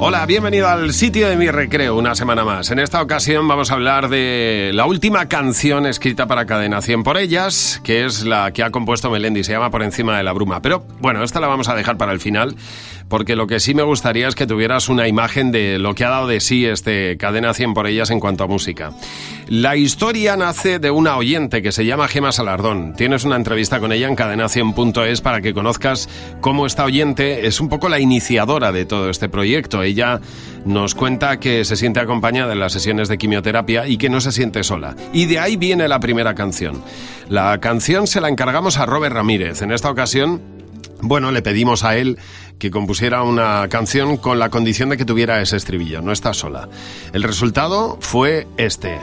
Hola, bienvenido al sitio de mi recreo una semana más. En esta ocasión vamos a hablar de la última canción escrita para Cadena 100 por ellas, que es la que ha compuesto Melendi, se llama Por encima de la bruma. Pero bueno, esta la vamos a dejar para el final, porque lo que sí me gustaría es que tuvieras una imagen de lo que ha dado de sí este Cadena 100 por ellas en cuanto a música. La historia nace de una oyente que se llama Gema Salardón. Tienes una entrevista con ella en cadena100.es para que conozcas cómo esta oyente es un poco la iniciadora de todo este proyecto. Ella nos cuenta que se siente acompañada en las sesiones de quimioterapia y que no se siente sola. Y de ahí viene la primera canción. La canción se la encargamos a Robert Ramírez. En esta ocasión bueno, le pedimos a él que compusiera una canción con la condición de que tuviera ese estribillo, no está sola. El resultado fue este.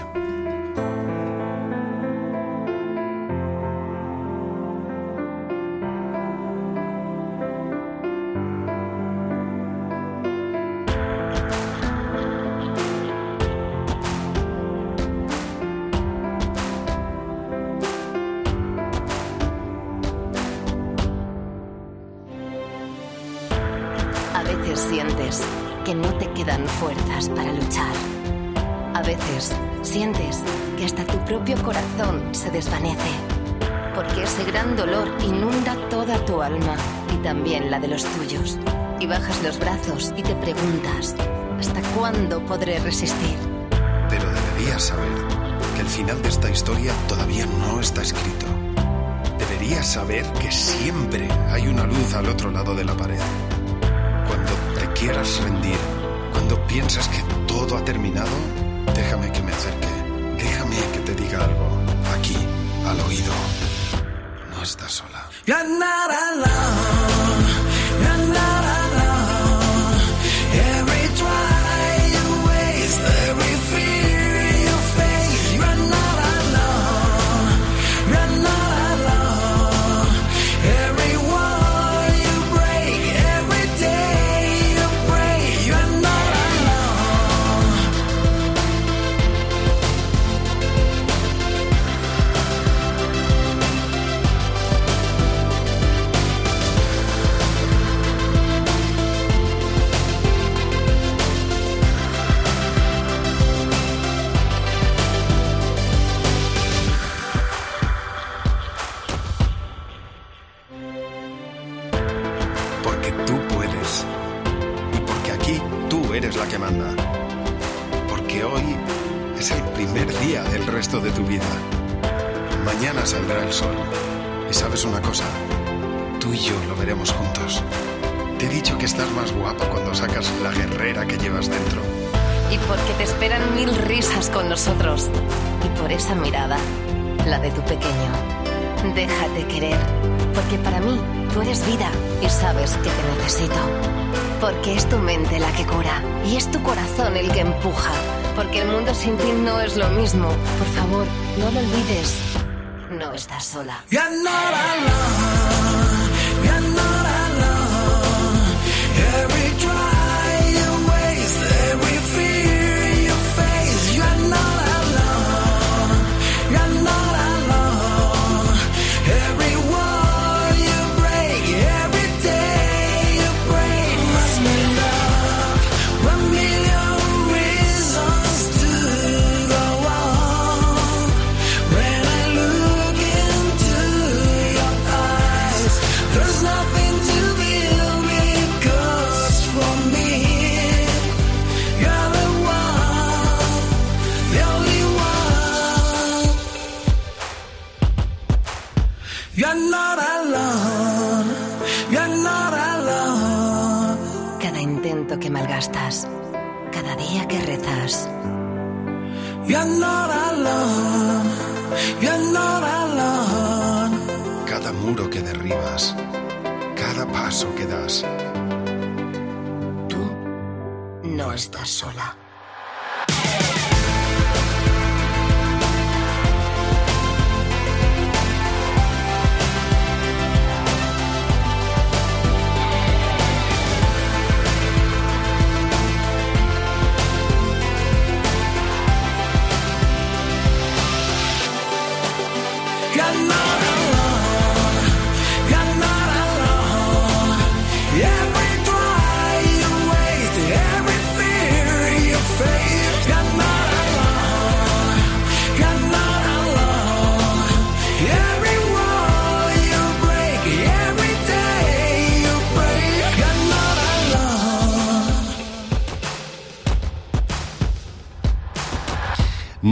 Veces sientes que no te quedan fuerzas para luchar. A veces sientes que hasta tu propio corazón se desvanece. Porque ese gran dolor inunda toda tu alma y también la de los tuyos. Y bajas los brazos y te preguntas, ¿hasta cuándo podré resistir? Pero deberías saber que el final de esta historia todavía no está escrito. Deberías saber que siempre hay una luz al otro lado de la pared. Quieras rendir, cuando piensas que todo ha terminado, déjame que me acerque. Déjame que te diga algo. Aquí, al oído. No estás sola. You're not. Sin ti no es lo mismo. Por favor, no lo olvides. No estás sola.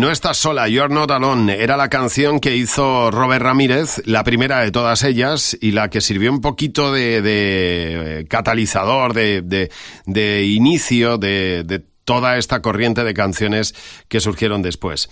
No estás sola, You're Not Alone. Era la canción que hizo Robert Ramírez, la primera de todas ellas y la que sirvió un poquito de, eh, catalizador, de, de, inicio, de, de toda esta corriente de canciones que surgieron después.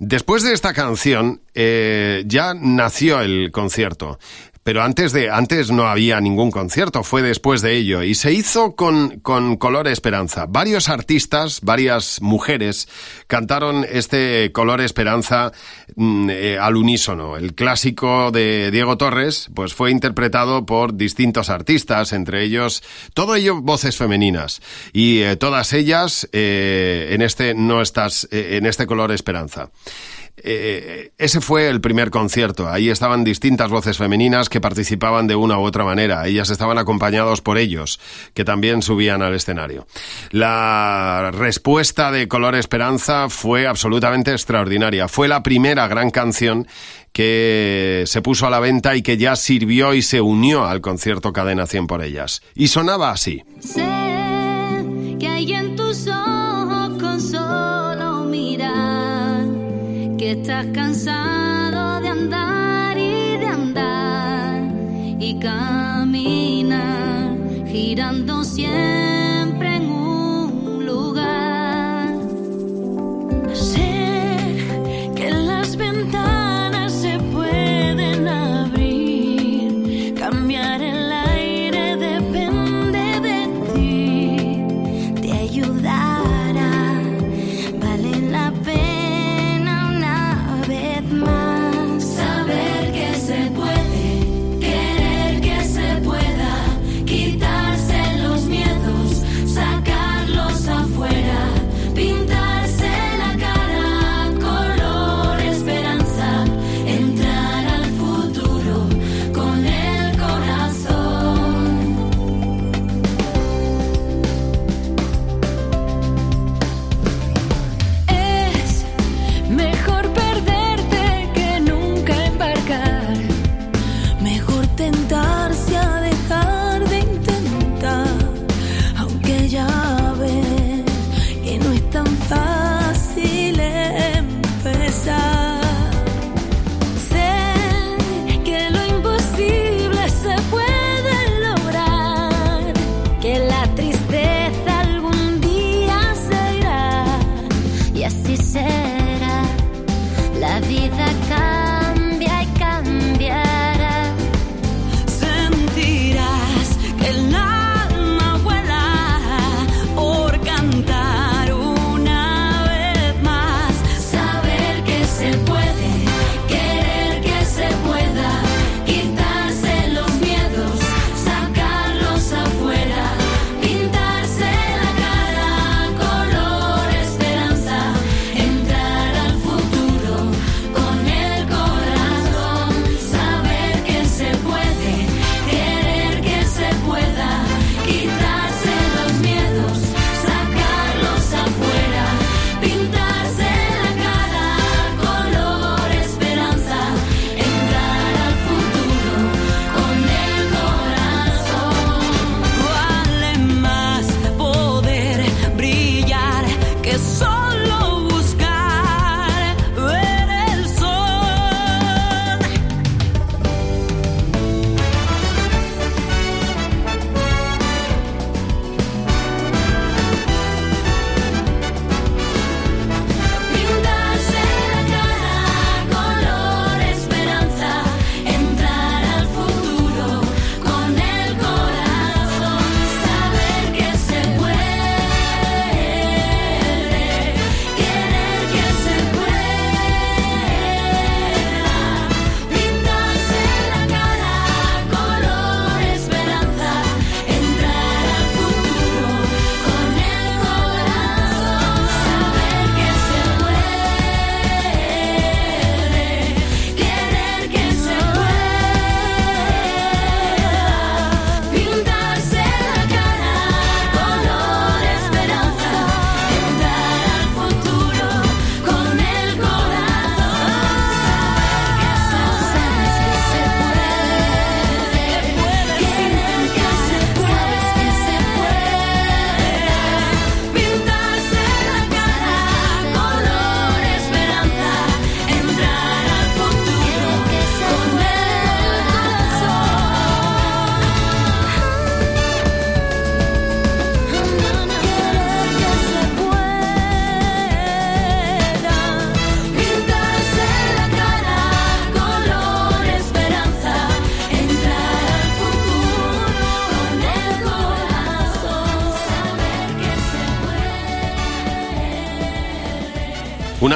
Después de esta canción eh, ya nació el concierto. Pero antes de, antes no había ningún concierto, fue después de ello. Y se hizo con, con Color Esperanza. Varios artistas, varias mujeres cantaron este Color Esperanza mm, eh, al unísono. El clásico de Diego Torres, pues fue interpretado por distintos artistas, entre ellos, todo ello voces femeninas. Y eh, todas ellas eh, en este no estás, en este Color Esperanza. Eh, ese fue el primer concierto. Ahí estaban distintas voces femeninas que participaban de una u otra manera. Ellas estaban acompañados por ellos, que también subían al escenario. La respuesta de Color Esperanza fue absolutamente extraordinaria. Fue la primera gran canción que se puso a la venta y que ya sirvió y se unió al concierto Cadena 100 por ellas. Y sonaba así. Sé que hay en tus ojos con solo mirar que estás cansado de andar y de andar y caminar girando siempre en un lugar.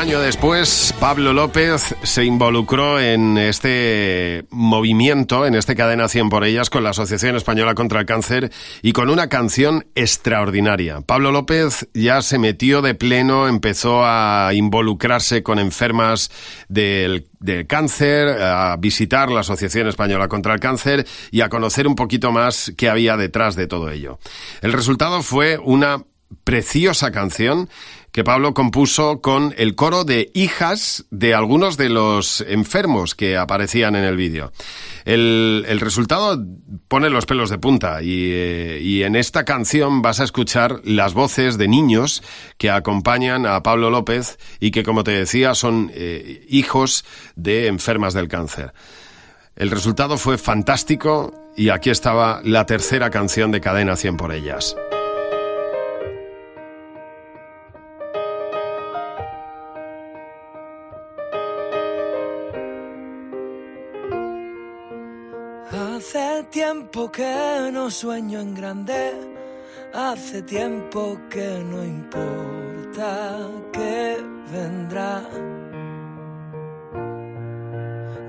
Año después, Pablo López se involucró en este movimiento, en este cadena 100 por ellas, con la Asociación Española contra el Cáncer y con una canción extraordinaria. Pablo López ya se metió de pleno, empezó a involucrarse con enfermas del del cáncer, a visitar la Asociación Española contra el Cáncer y a conocer un poquito más qué había detrás de todo ello. El resultado fue una preciosa canción que Pablo compuso con el coro de hijas de algunos de los enfermos que aparecían en el vídeo. El, resultado pone los pelos de punta y, eh, y, en esta canción vas a escuchar las voces de niños que acompañan a Pablo López y que, como te decía, son eh, hijos de enfermas del cáncer. El resultado fue fantástico y aquí estaba la tercera canción de Cadena 100 por ellas. Tiempo que no sueño en grande, hace tiempo que no importa que vendrá.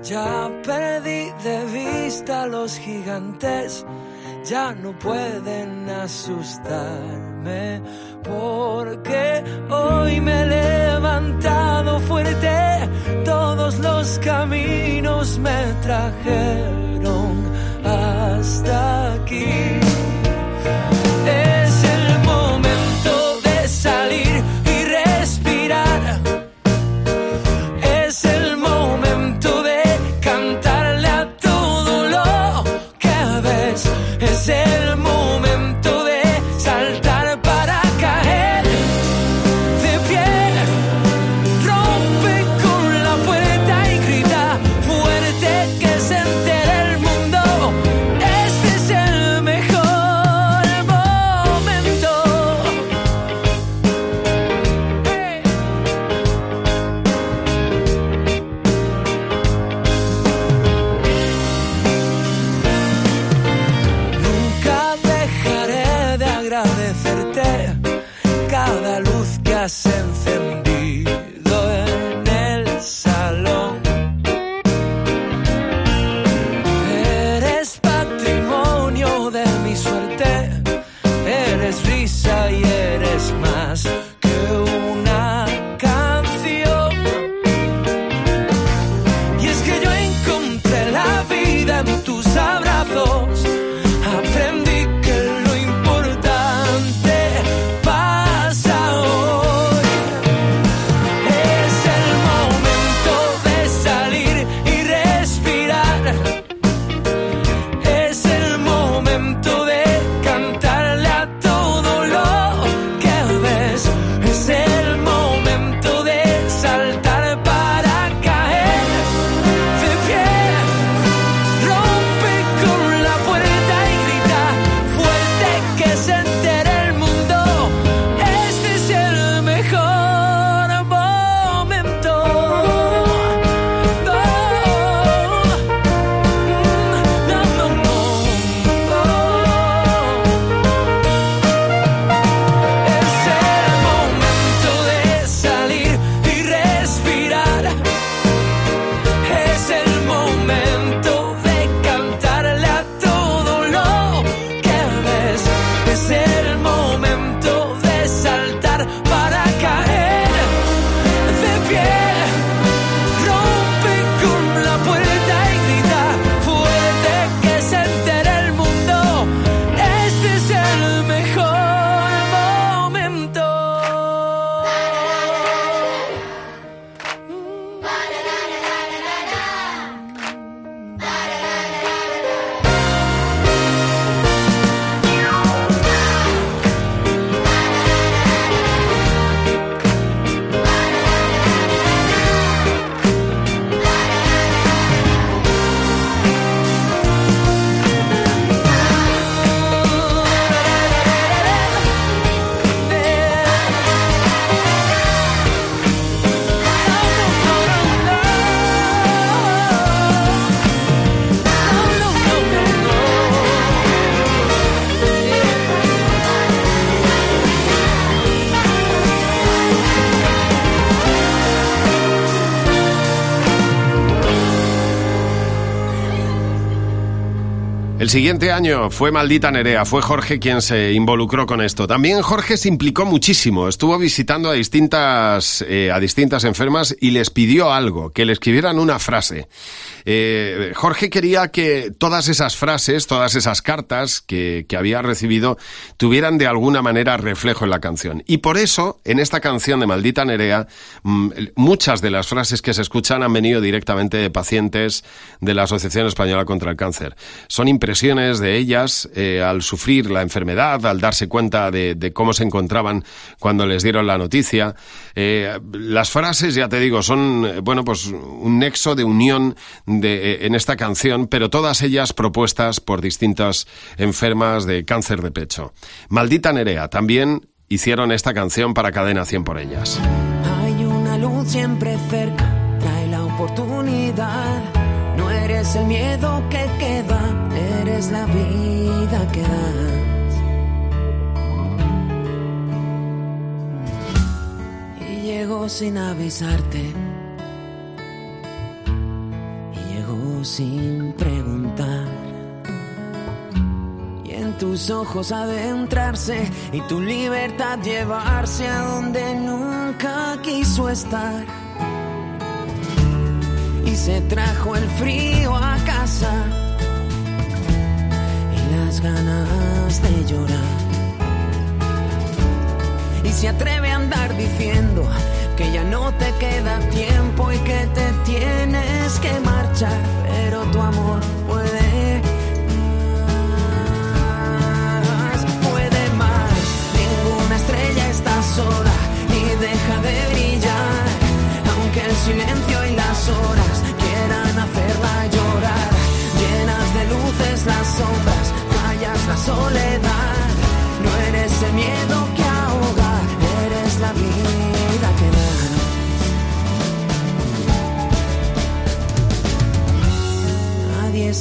Ya perdí de vista a los gigantes, ya no pueden asustarme, porque hoy me he levantado fuerte, todos los caminos me trajeron hasta aquí. El siguiente año fue Maldita Nerea, fue Jorge quien se involucró con esto. También Jorge se implicó muchísimo, estuvo visitando a distintas, eh, a distintas enfermas y les pidió algo, que le escribieran una frase. Eh, Jorge quería que todas esas frases, todas esas cartas que, había recibido tuvieran de alguna manera reflejo en la canción. Y por eso, en esta canción de Maldita Nerea, mm, muchas de las frases que se escuchan han venido directamente de pacientes de la Asociación Española contra el Cáncer. Son impresiones de ellas eh, al sufrir la enfermedad, al darse cuenta de, cómo se encontraban cuando les dieron la noticia. Eh, las frases, ya te digo, son, bueno, pues un nexo de unión eh, en esta canción, pero todas ellas propuestas por distintas enfermas de cáncer de pecho. Maldita Nerea también hicieron esta canción para Cadena 100 por ellas. Hay una luz siempre cerca, trae la oportunidad. No eres el miedo que queda, eres la vida que das. Y llegó sin avisarte. Sin preguntar. Y en tus ojos adentrarse y tu libertad llevarse a donde nunca quiso estar. Y se trajo el frío a casa y las ganas de llorar. Y se atreve a andar diciendo que ya no te queda tiempo y que te tienes que marchar, pero tu amor puede más, puede más. Ninguna estrella está sola ni deja de brillar, aunque el silencio y las horas quieran hacerla llorar. Llenas de luces las sombras, callas la soledad. No eres el miedo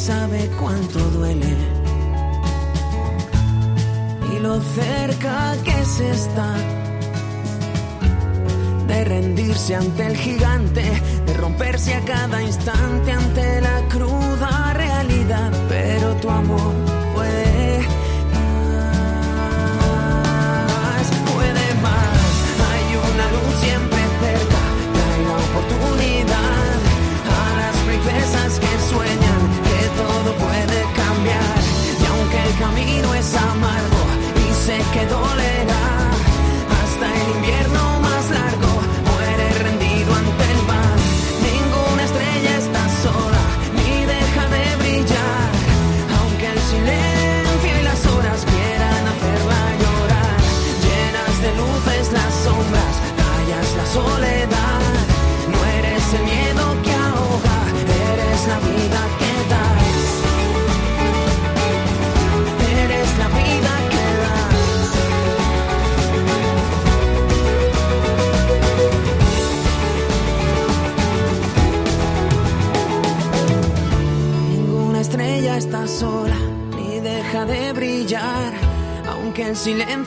sabe cuánto duele y lo cerca que se está de rendirse ante el gigante, de romperse a cada instante ante la cruda realidad. Pero tu amor puede más, puede más. Hay una luz siempre cerca, trae la oportunidad a las princesas que sueñan y sé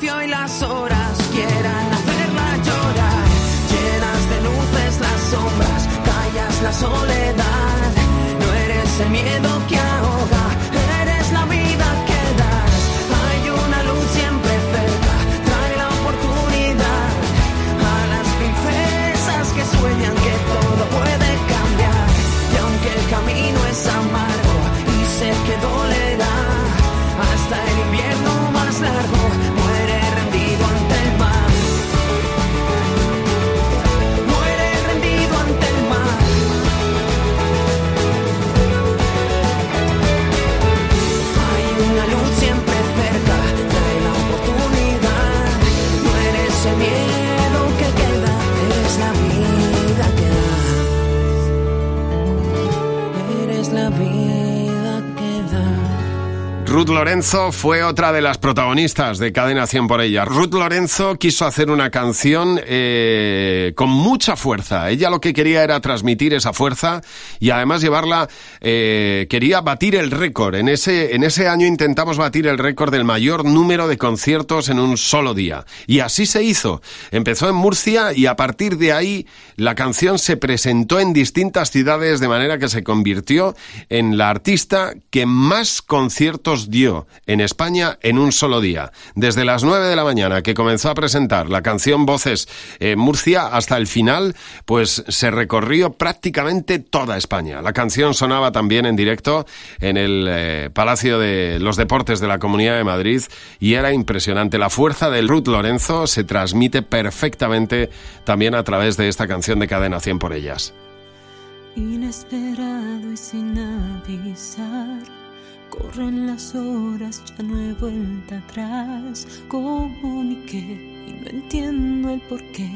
silencio y las Lorenzo fue otra de las protagonistas de Cadena 100 por ella. Ruth Lorenzo quiso hacer una canción eh, con mucha fuerza. Ella lo que quería era transmitir esa fuerza y además llevarla, eh, quería batir el récord. En ese, en ese año intentamos batir el récord del mayor número de conciertos en un solo día. Y así se hizo. Empezó en Murcia y a partir de ahí la canción se presentó en distintas ciudades de manera que se convirtió en la artista que más conciertos dio en España en un solo día. Desde las 9 de la mañana que comenzó a presentar la canción Voces en Murcia hasta el final, pues se recorrió prácticamente toda España. La canción sonaba también en directo en el eh, Palacio de los Deportes de la Comunidad de Madrid y era impresionante. La fuerza del Ruth Lorenzo se transmite perfectamente también a través de esta canción de Cadena 100 por ellas. Inesperado y sin avisar, corren las horas, ya no he vuelta atrás. Comuniqué y no entiendo el por qué.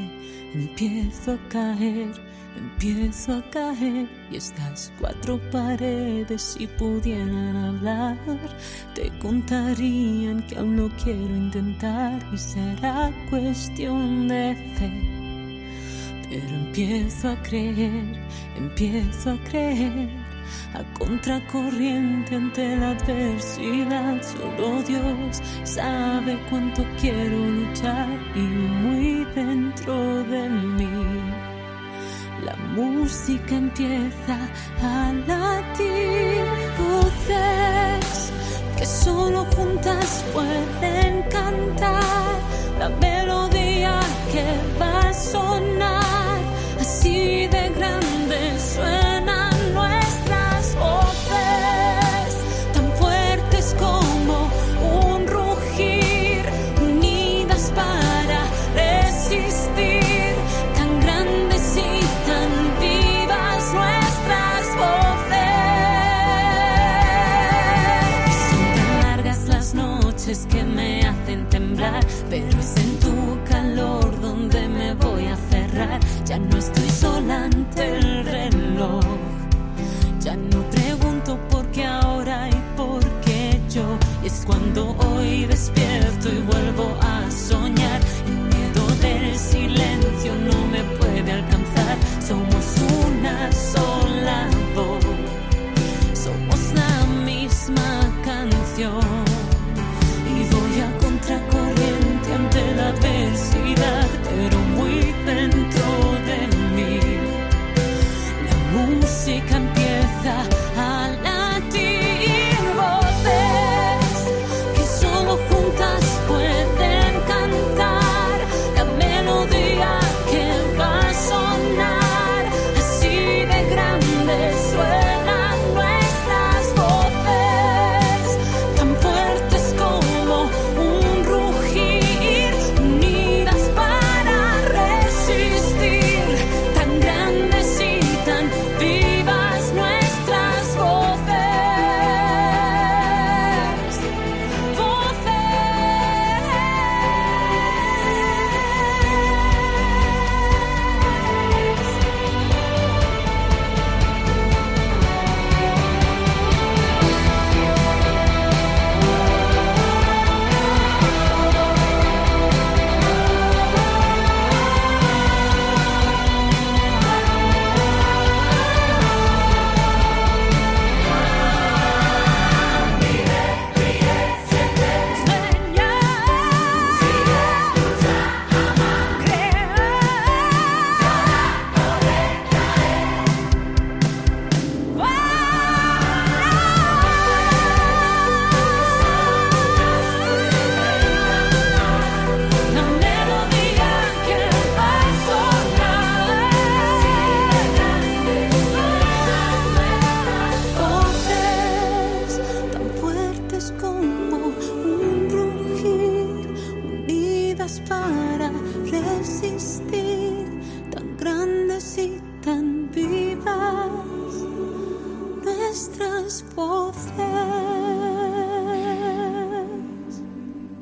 Empiezo a caer, empiezo a caer. Y estas cuatro paredes, si pudieran hablar, te contarían que aún no quiero intentar. Y será cuestión de fe. Pero empiezo a creer, empiezo a creer, a contracorriente ante la adversidad. Solo Dios sabe cuánto quiero luchar y muy dentro de mí. La música empieza a latir, voces que solo juntas pueden cantar la melodía que va a sonar. Así de grande suenan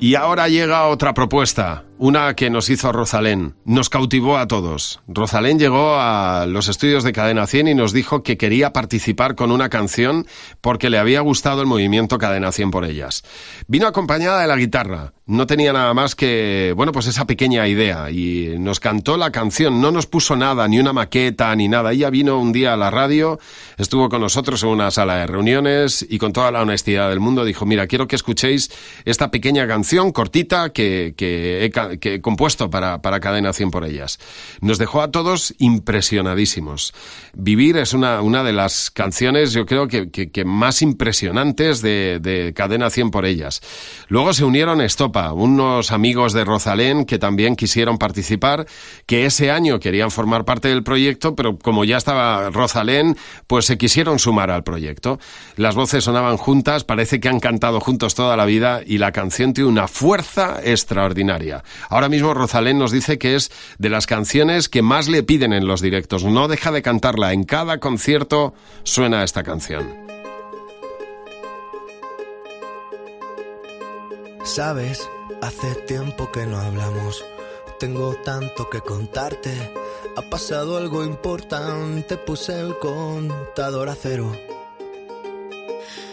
Y ahora llega otra propuesta, una que nos hizo Rosalén. Nos cautivó a todos. Rosalén llegó a los estudios de Cadena 100 y nos dijo que quería participar con una canción porque le había gustado el movimiento Cadena 100 por ellas. Vino acompañada de la guitarra. No tenía nada más que, bueno, pues esa pequeña idea y nos cantó la canción. No nos puso nada, ni una maqueta, ni nada. Ella vino un día a la radio, estuvo con nosotros en una sala de reuniones y con toda la honestidad del mundo dijo, mira, quiero que escuchéis esta pequeña canción cortita que, que he, que compuesto para, para Cadena 100 por ellas. Nos dejó a todos impresionadísimos. Vivir es una, una de las canciones, yo creo que, que, que más impresionantes de, de Cadena 100 por ellas. Luego se unieron Stop unos amigos de Rosalén que también quisieron participar, que ese año querían formar parte del proyecto, pero como ya estaba Rosalén, pues se quisieron sumar al proyecto. Las voces sonaban juntas, parece que han cantado juntos toda la vida y la canción tiene una fuerza extraordinaria. Ahora mismo Rosalén nos dice que es de las canciones que más le piden en los directos. No deja de cantarla. En cada concierto suena esta canción. Sabes, hace tiempo que no hablamos. Tengo tanto que contarte. Ha pasado algo importante, puse el contador a cero.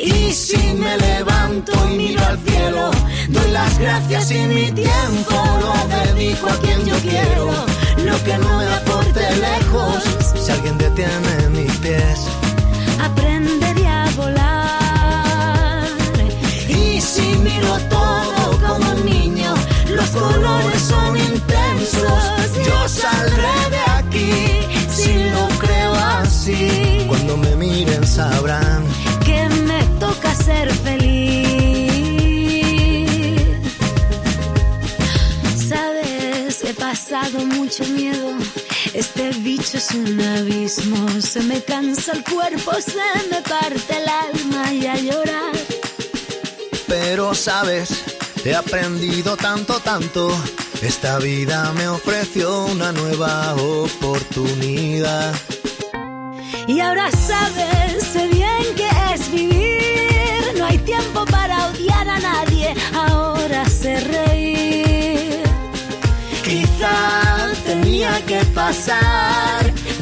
Y si me levanto y miro al cielo, doy las gracias y mi tiempo lo dedico a quien yo quiero. Lo que no me aporte lejos, si alguien detiene mis pies, aprenderé a volar. Y si miro todo es un abismo. Se me cansa el cuerpo, se me parte el alma y a llorar. Pero sabes, he aprendido tanto, tanto. Esta vida me ofreció una nueva oportunidad. Y ahora sabes, sé bien que es vivir. No hay tiempo para odiar a nadie. Ahora sé reír. Quizá tenía que pasar.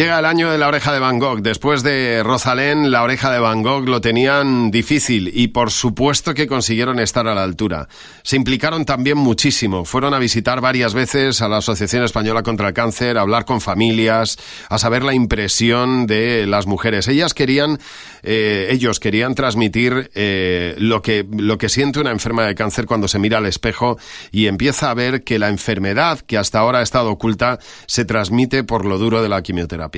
Llega el año de la oreja de Van Gogh. Después de Rosalén, la oreja de Van Gogh lo tenían difícil y por supuesto que consiguieron estar a la altura. Se implicaron también muchísimo. Fueron a visitar varias veces a la Asociación Española contra el Cáncer, a hablar con familias, a saber la impresión de las mujeres. Ellas querían, eh, ellos querían transmitir eh, lo que lo que siente una enferma de cáncer cuando se mira al espejo y empieza a ver que la enfermedad que hasta ahora ha estado oculta se transmite por lo duro de la quimioterapia.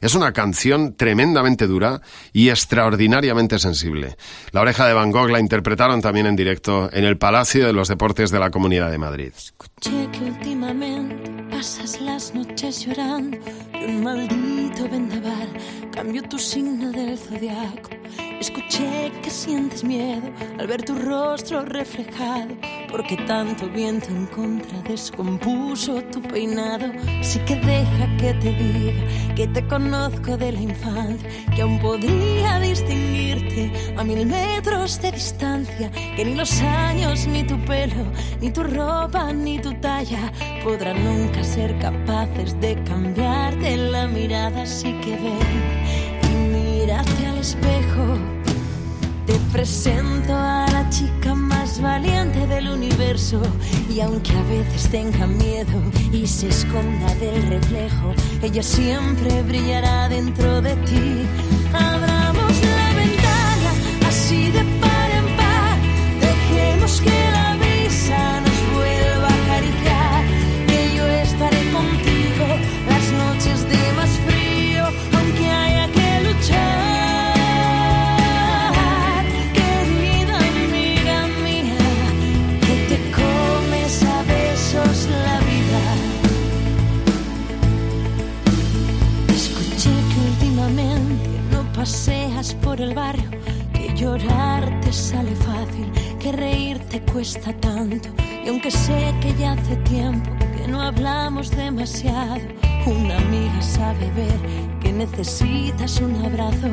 Es una canción tremendamente dura y extraordinariamente sensible. La oreja de Van Gogh la interpretaron también en directo en el Palacio de los Deportes de la Comunidad de Madrid. Escuché que últimamente pasas las noches llorando y un maldito vendaval cambió tu signo del zodiaco. Escuché que sientes miedo al ver tu rostro reflejado, porque tanto viento en contra descompuso tu peinado. Así que deja que te diga que te conozco de la infancia, que aún podría distinguirte a mil metros de distancia, que ni los años, ni tu pelo, ni tu ropa, ni tu talla podrán nunca ser capaces de cambiarte la mirada. Así que ven y mírate al espejo. Te presento a la chica más valiente del universo y aunque a veces tenga miedo y se esconda del reflejo, ella siempre brillará dentro de ti. Paseas por el barrio, que llorar te sale fácil, que reír te cuesta tanto. Y aunque sé que ya hace tiempo que no hablamos demasiado, una amiga sabe ver que necesitas un abrazo.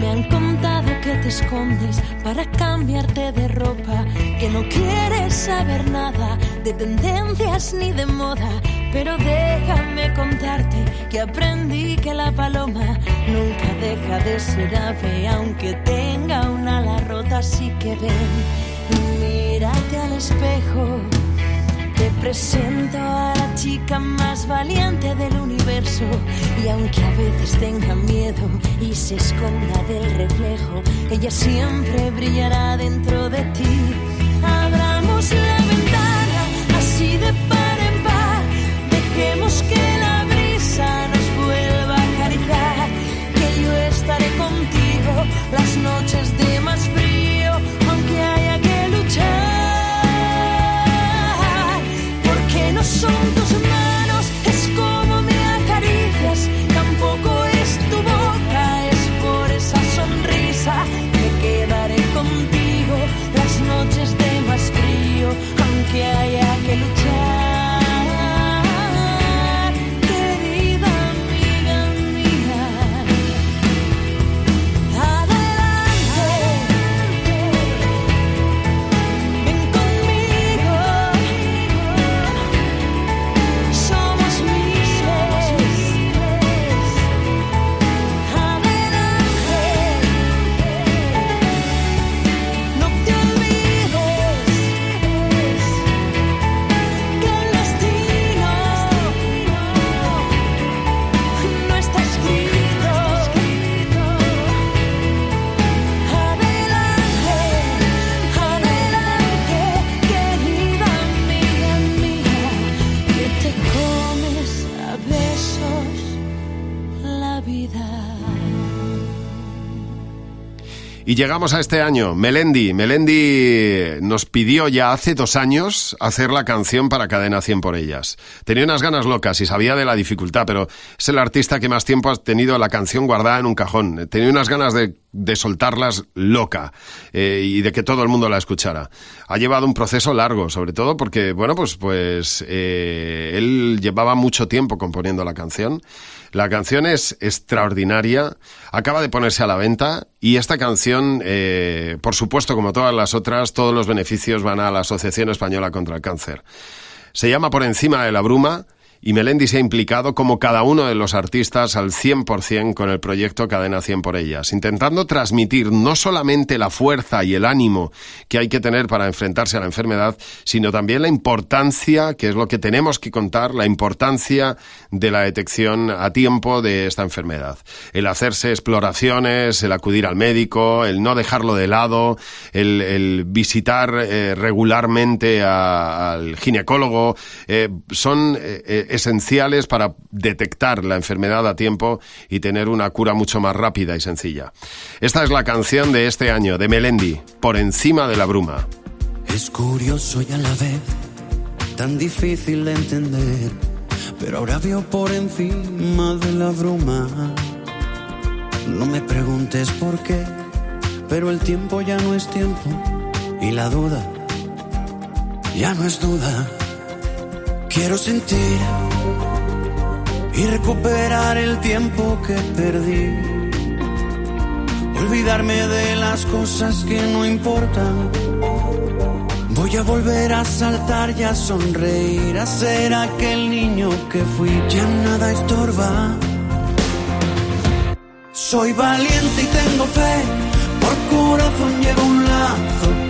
Me han contado que te escondes para cambiarte de ropa, que no quieres saber nada de tendencias ni de moda. Pero déjame contarte que aprendí que la paloma nunca deja de ser ave, aunque tenga una ala rota. Así que ven y mírate al espejo. Te presento a la chica más valiente del universo y aunque a veces tenga miedo y se esconda del reflejo, ella siempre brillará dentro de ti. Las noches de llegamos a este año. Melendi. Melendi nos pidió ya hace dos años hacer la canción para Cadena 100 por ellas. Tenía unas ganas locas y sabía de la dificultad, pero es el artista que más tiempo ha tenido la canción guardada en un cajón. Tenía unas ganas de, de soltarlas loca eh, y de que todo el mundo la escuchara. Ha llevado un proceso largo, sobre todo porque, bueno, pues, pues eh, él llevaba mucho tiempo componiendo la canción. La canción es extraordinaria, acaba de ponerse a la venta y esta canción, eh, por supuesto, como todas las otras, todos los beneficios van a la Asociación Española contra el Cáncer. Se llama Por encima de la bruma y Melendi se ha implicado como cada uno de los artistas al 100% con el proyecto Cadena 100 por ellas, intentando transmitir no solamente la fuerza y el ánimo que hay que tener para enfrentarse a la enfermedad, sino también la importancia, que es lo que tenemos que contar, la importancia de la detección a tiempo de esta enfermedad. El hacerse exploraciones, el acudir al médico, el no dejarlo de lado, el, el visitar eh, regularmente a- al ginecólogo, eh, son eh, esenciales para detectar la enfermedad a tiempo y tener una cura mucho más rápida y sencilla. Esta es la canción de este año, de Melendi, Por encima de la bruma. Es curioso y a la vez tan difícil de entender, pero ahora veo por encima de la bruma. No me preguntes por qué, pero el tiempo ya no es tiempo y la duda ya no es duda. Quiero sentir y recuperar el tiempo que perdí. olvidarme de las cosas que no importan. Voy a volver a saltar y a sonreír, a ser aquel niño que fui, ya nada estorba. Soy valiente y tengo fe, por corazón llevo un lazo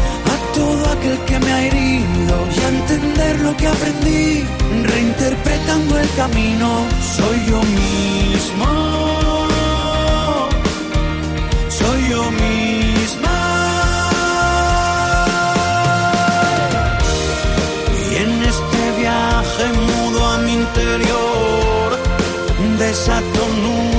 todo aquel que me ha herido y a entender lo que aprendí, reinterpretando el camino. Soy yo mismo, soy yo misma. Y en este viaje mudo a mi interior, desato nudos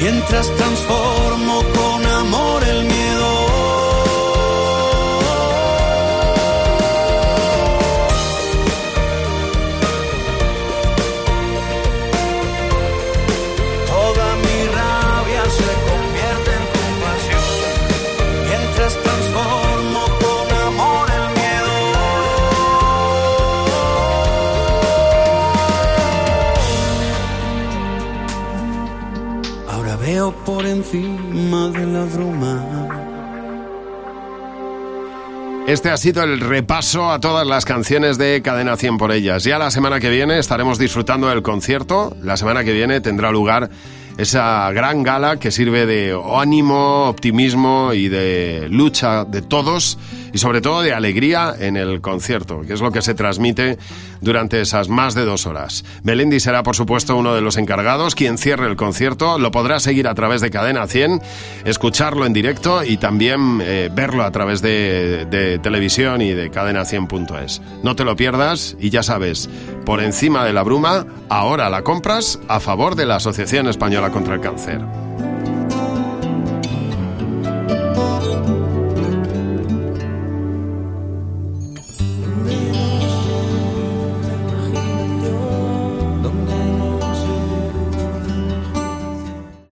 Mientras transformo Este ha sido el repaso a todas las canciones de Cadena 100 por ellas. Ya la semana que viene estaremos disfrutando del concierto. La semana que viene tendrá lugar esa gran gala que sirve de ánimo, optimismo y de lucha de todos y sobre todo de alegría en el concierto, que es lo que se transmite durante esas más de dos horas. Melendi será, por supuesto, uno de los encargados, quien cierre el concierto. Lo podrá seguir a través de Cadena 100, escucharlo en directo y también eh, verlo a través de, de televisión y de cadena100.es. No te lo pierdas y ya sabes, por encima de la bruma, ahora la compras a favor de la Asociación Española contra el Cáncer.